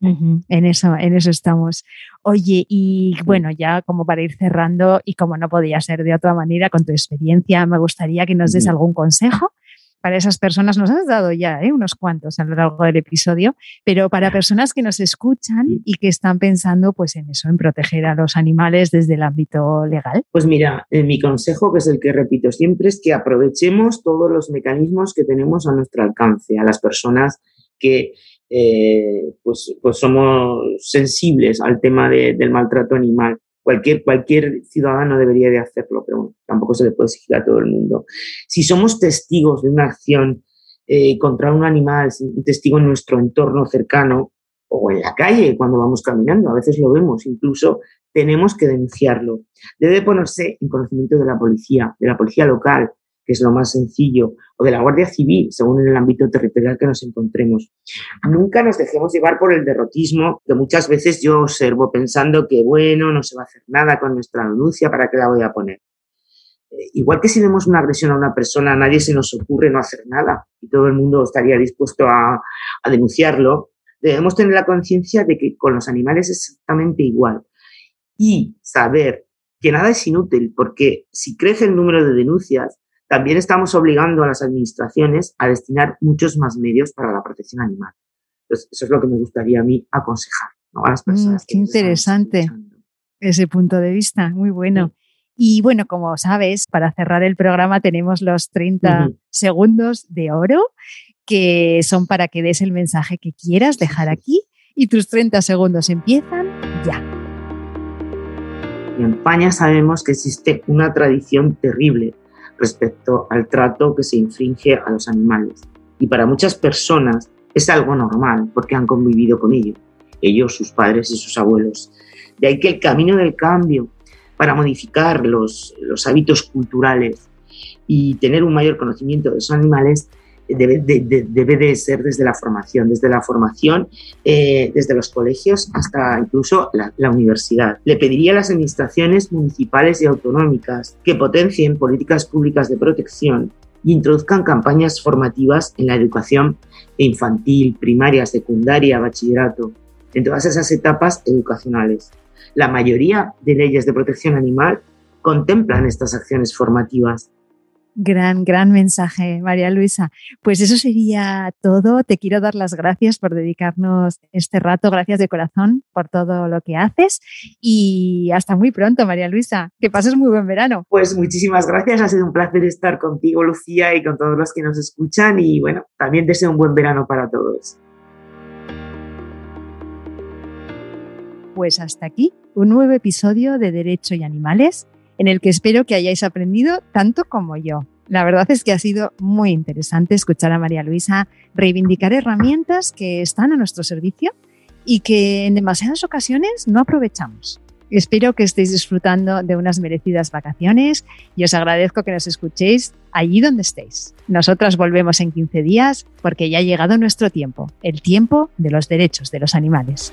En eso, en eso estamos. Oye, y bueno, ya como para ir cerrando, y como no podía ser de otra manera, con tu experiencia, me gustaría que nos des algún consejo para esas personas, nos has dado ya ¿eh? unos cuantos a lo largo del episodio, pero para personas que nos escuchan y que están pensando pues en eso, en proteger a los animales desde el ámbito legal. Pues mira, eh, mi consejo, que es el que repito siempre, es que aprovechemos todos los mecanismos que tenemos a nuestro alcance, a las personas que eh, pues, pues somos sensibles al tema del maltrato animal Cualquier, cualquier ciudadano debería de hacerlo, pero tampoco se le puede exigir a todo el mundo. Si somos testigos de una acción eh, contra un animal, un testigo en nuestro entorno cercano o en la calle cuando vamos caminando, a veces lo vemos, incluso tenemos que denunciarlo. Debe ponerse en conocimiento de la policía, de la policía local, que es lo más sencillo, o de la Guardia Civil, según en el ámbito territorial que nos encontremos. Nunca nos dejemos llevar por el derrotismo que muchas veces yo observo pensando que, bueno, no se va a hacer nada con nuestra denuncia, ¿para qué la voy a poner? Eh, igual que si vemos una agresión a una persona, a nadie se nos ocurre no hacer nada y todo el mundo estaría dispuesto a, a denunciarlo, debemos tener la conciencia de que con los animales es exactamente igual y saber que nada es inútil, porque si crece el número de denuncias, también estamos obligando a las administraciones a destinar muchos más medios para la protección animal. Entonces, eso es lo que me gustaría a mí aconsejar a las mm, personas. qué interesante. ese punto de vista, muy bueno. Y bueno, como sabes, para cerrar el programa tenemos los 30 segundos de oro, que son para que des el mensaje que quieras dejar aquí. Y tus 30 segundos empiezan ya. En España sabemos que existe una tradición terrible respecto al trato que se infringe a los animales. Y para muchas personas es algo normal porque han convivido con ello, ellos, sus padres y sus abuelos. De ahí que el camino del cambio para modificar los, los hábitos culturales y tener un mayor conocimiento de los animales debe de, ser desde la formación, desde la formación, eh, desde los colegios hasta incluso la, la, universidad. Le pediría a las administraciones municipales y autonómicas que potencien políticas públicas de protección y introduzcan campañas formativas en la educación infantil, primaria, secundaria, bachillerato, en todas esas etapas educacionales. La mayoría de leyes de protección animal contemplan estas acciones formativas. Gran, gran mensaje, María Luisa. Pues eso sería todo. Te quiero dar las gracias por dedicarnos este rato. Gracias de corazón por todo lo que haces. Y hasta muy pronto, María Luisa. Que pases muy buen verano. Pues muchísimas gracias. Ha sido un placer estar contigo, Lucía, y con todos los que nos escuchan. Y bueno, también deseo un buen verano para todos. Pues hasta aquí un nuevo episodio de Derecho y Animales, en el que espero que hayáis aprendido tanto como yo. La verdad es que ha sido muy interesante escuchar a María Luisa reivindicar herramientas que están a nuestro servicio y que en demasiadas ocasiones no aprovechamos. Espero que estéis disfrutando de unas merecidas vacaciones y os agradezco que nos escuchéis allí donde estéis. Nosotras volvemos en 15 días porque ya ha llegado nuestro tiempo, el tiempo de los derechos de los animales.